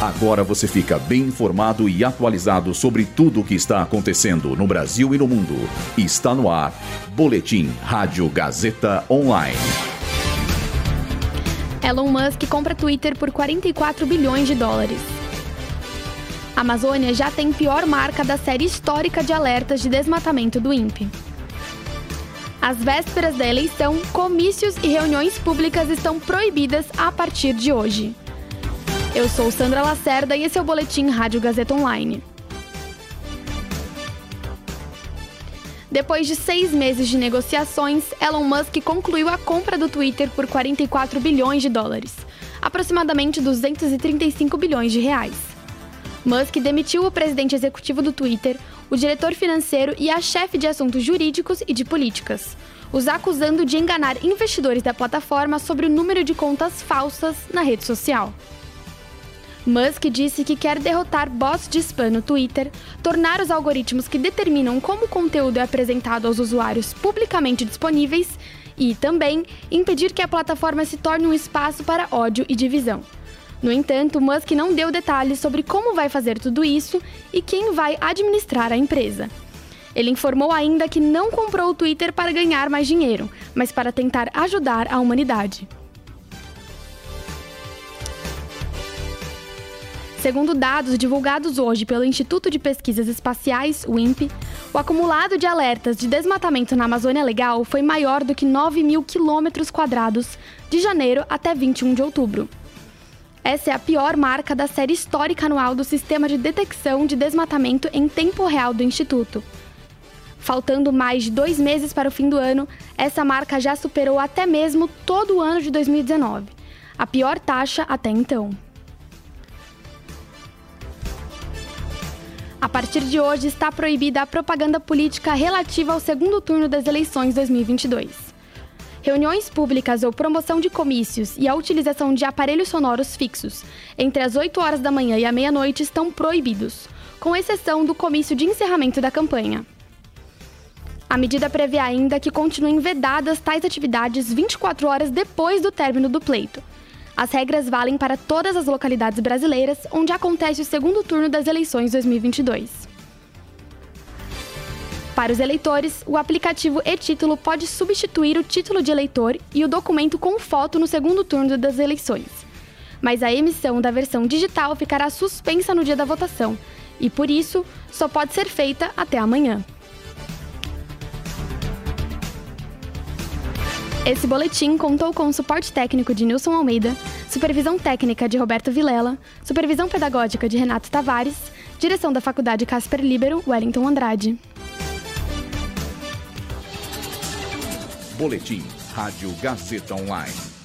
Agora você fica bem informado e atualizado sobre tudo o que está acontecendo no Brasil e no mundo. Está no ar. Boletim Rádio Gazeta Online. Elon Musk compra Twitter por 44 bilhões de dólares. A Amazônia já tem pior marca da série histórica de alertas de desmatamento do INPE. Às vésperas da eleição, comícios e reuniões públicas estão proibidas a partir de hoje. Eu sou Sandra Lacerda e esse é o Boletim Rádio Gazeta Online. Depois de seis meses de negociações, Elon Musk concluiu a compra do Twitter por 44 bilhões de dólares, aproximadamente 235 bilhões de reais. Musk demitiu o presidente executivo do Twitter, o diretor financeiro e a chefe de assuntos jurídicos e de políticas, os acusando de enganar investidores da plataforma sobre o número de contas falsas na rede social. Musk disse que quer derrotar bots de spam no Twitter, tornar os algoritmos que determinam como o conteúdo é apresentado aos usuários publicamente disponíveis e, também, impedir que a plataforma se torne um espaço para ódio e divisão. No entanto, Musk não deu detalhes sobre como vai fazer tudo isso e quem vai administrar a empresa. Ele informou ainda que não comprou o Twitter para ganhar mais dinheiro, mas para tentar ajudar a humanidade. Segundo dados divulgados hoje pelo Instituto de Pesquisas Espaciais, o INPE, o acumulado de alertas de desmatamento na Amazônia Legal foi maior do que 9 mil quilômetros quadrados de janeiro até 21 de outubro. Essa é a pior marca da série histórica anual do Sistema de Detecção de Desmatamento em Tempo Real do Instituto. Faltando mais de dois meses para o fim do ano, essa marca já superou até mesmo todo o ano de 2019, a pior taxa até então. A partir de hoje está proibida a propaganda política relativa ao segundo turno das eleições 2022. Reuniões públicas ou promoção de comícios e a utilização de aparelhos sonoros fixos entre as 8 horas da manhã e a meia-noite estão proibidos, com exceção do comício de encerramento da campanha. A medida prevê ainda que continuem vedadas tais atividades 24 horas depois do término do pleito, as regras valem para todas as localidades brasileiras onde acontece o segundo turno das eleições 2022. Para os eleitores, o aplicativo e-Título pode substituir o título de eleitor e o documento com foto no segundo turno das eleições. Mas a emissão da versão digital ficará suspensa no dia da votação e, por isso, só pode ser feita até amanhã. Esse boletim contou com o suporte técnico de Nilson Almeida, supervisão técnica de Roberto Vilela, supervisão pedagógica de Renato Tavares, direção da Faculdade Casper Libero, Wellington Andrade. Boletim Rádio Gazeta Online.